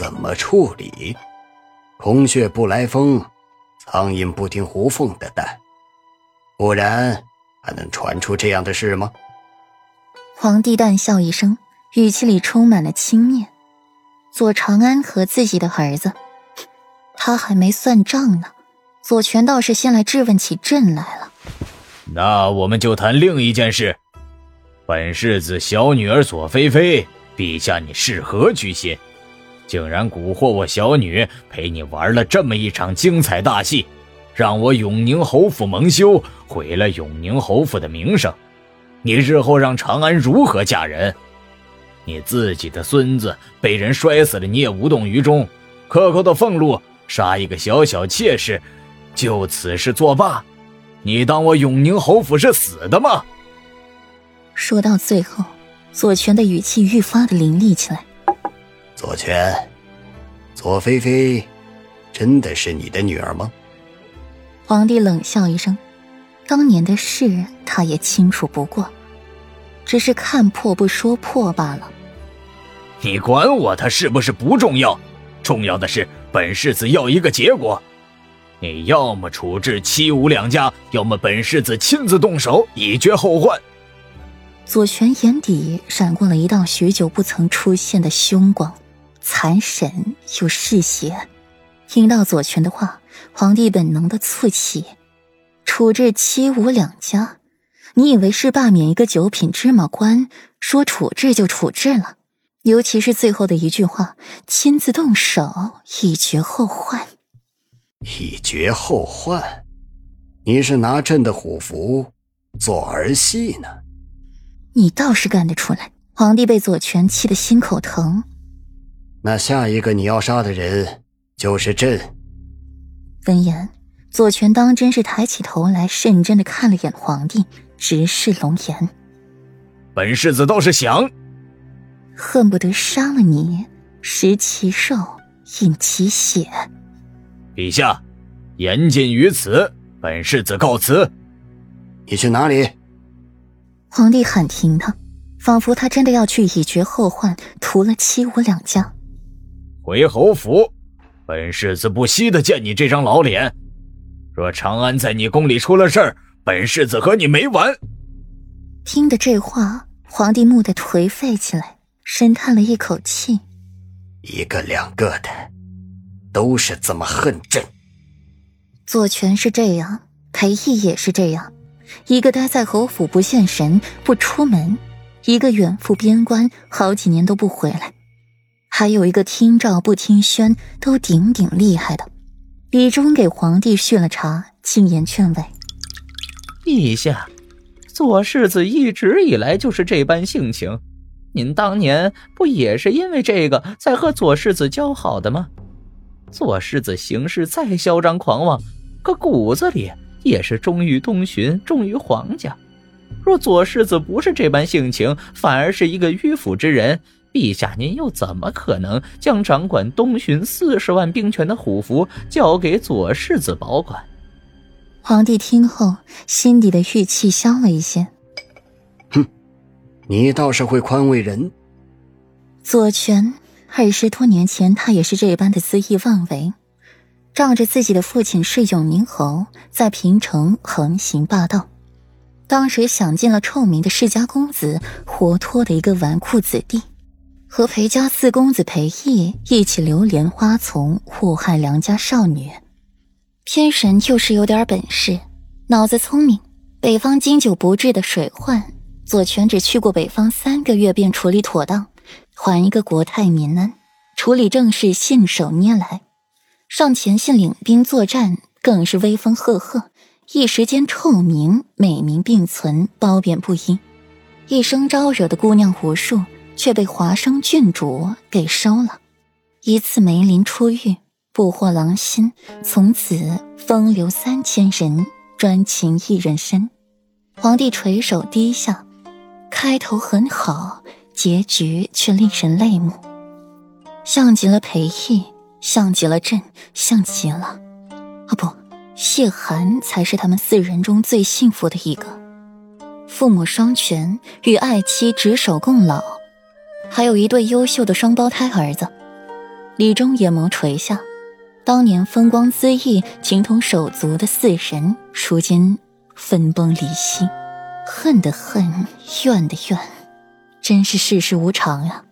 怎么处理？空穴不来风，苍蝇不叮胡凤的蛋，不然还能传出这样的事吗？皇帝淡笑一声，语气里充满了轻蔑。左长安和自己的儿子，他还没算账呢。左权倒是先来质问起朕来了。那我们就谈另一件事。本世子小女儿左菲菲，陛下你是何居心？竟然蛊惑我小女陪你玩了这么一场精彩大戏，让我永宁侯府蒙羞，毁了永宁侯府的名声。你日后让长安如何嫁人？你自己的孙子被人摔死了，你也无动于衷，克扣的俸禄，杀一个小小妾室，就此事作罢？你当我永宁侯府是死的吗？说到最后，左权的语气愈发的凌厉起来。左权，左菲菲，真的是你的女儿吗？皇帝冷笑一声，当年的事他也清楚不过，只是看破不说破罢了。你管我他是不是不重要，重要的是本世子要一个结果。你要么处置七五两家，要么本世子亲自动手，以绝后患。左权眼底闪过了一道许久不曾出现的凶光，残神又嗜血。听到左权的话，皇帝本能的蹙起。处置七五两家，你以为是罢免一个九品芝麻官，说处置就处置了？尤其是最后的一句话，亲自动手，以绝后患。以绝后患，你是拿朕的虎符做儿戏呢？你倒是干得出来！皇帝被左权气得心口疼。那下一个你要杀的人就是朕。闻言，左权当真是抬起头来，认真的看了眼皇帝，直视龙颜。本世子倒是想，恨不得杀了你，食其肉，饮其血。陛下，言尽于此，本世子告辞。你去哪里？皇帝喊停他，仿佛他真的要去以绝后患，屠了七五两家。回侯府，本世子不惜的见你这张老脸。若长安在你宫里出了事儿，本世子和你没完。听得这话，皇帝蓦地颓废起来，深叹了一口气。一个两个的。都是这么恨朕。左权是这样，裴义也是这样，一个待在侯府不现神不出门，一个远赴边关好几年都不回来，还有一个听诏不听宣都顶顶厉害的。李忠给皇帝续了茶，进言劝慰：“陛下，左世子一直以来就是这般性情，您当年不也是因为这个才和左世子交好的吗？”左世子行事再嚣张狂妄，可骨子里也是忠于东巡，忠于皇家。若左世子不是这般性情，反而是一个迂腐之人，陛下您又怎么可能将掌管东巡四十万兵权的虎符交给左世子保管？皇帝听后，心底的郁气消了一些。哼，你倒是会宽慰人。左权。二十多年前，他也是这般的恣意妄为，仗着自己的父亲是永宁侯，在平城横行霸道。当时享尽了臭名的世家公子，活脱的一个纨绔子弟，和裴家四公子裴义一起流连花丛，祸害良家少女。偏神就是有点本事，脑子聪明。北方经久不治的水患，左权只去过北方三个月，便处理妥当。还一个国泰民安，处理政事信手拈来，上前线领兵作战更是威风赫赫，一时间臭名美名并存，褒贬不一。一生招惹的姑娘无数，却被华生郡主给收了。一次梅林出狱，捕获狼心，从此风流三千人，专情一人身。皇帝垂首低下，开头很好。结局却令人泪目，像极了裴义，像极了朕，像极了……啊不，谢寒才是他们四人中最幸福的一个，父母双全，与爱妻执手共老，还有一对优秀的双胞胎儿子。李忠眼眸垂下，当年风光恣意、情同手足的四人，如今分崩离析，恨的恨，怨的怨，真是世事无常呀。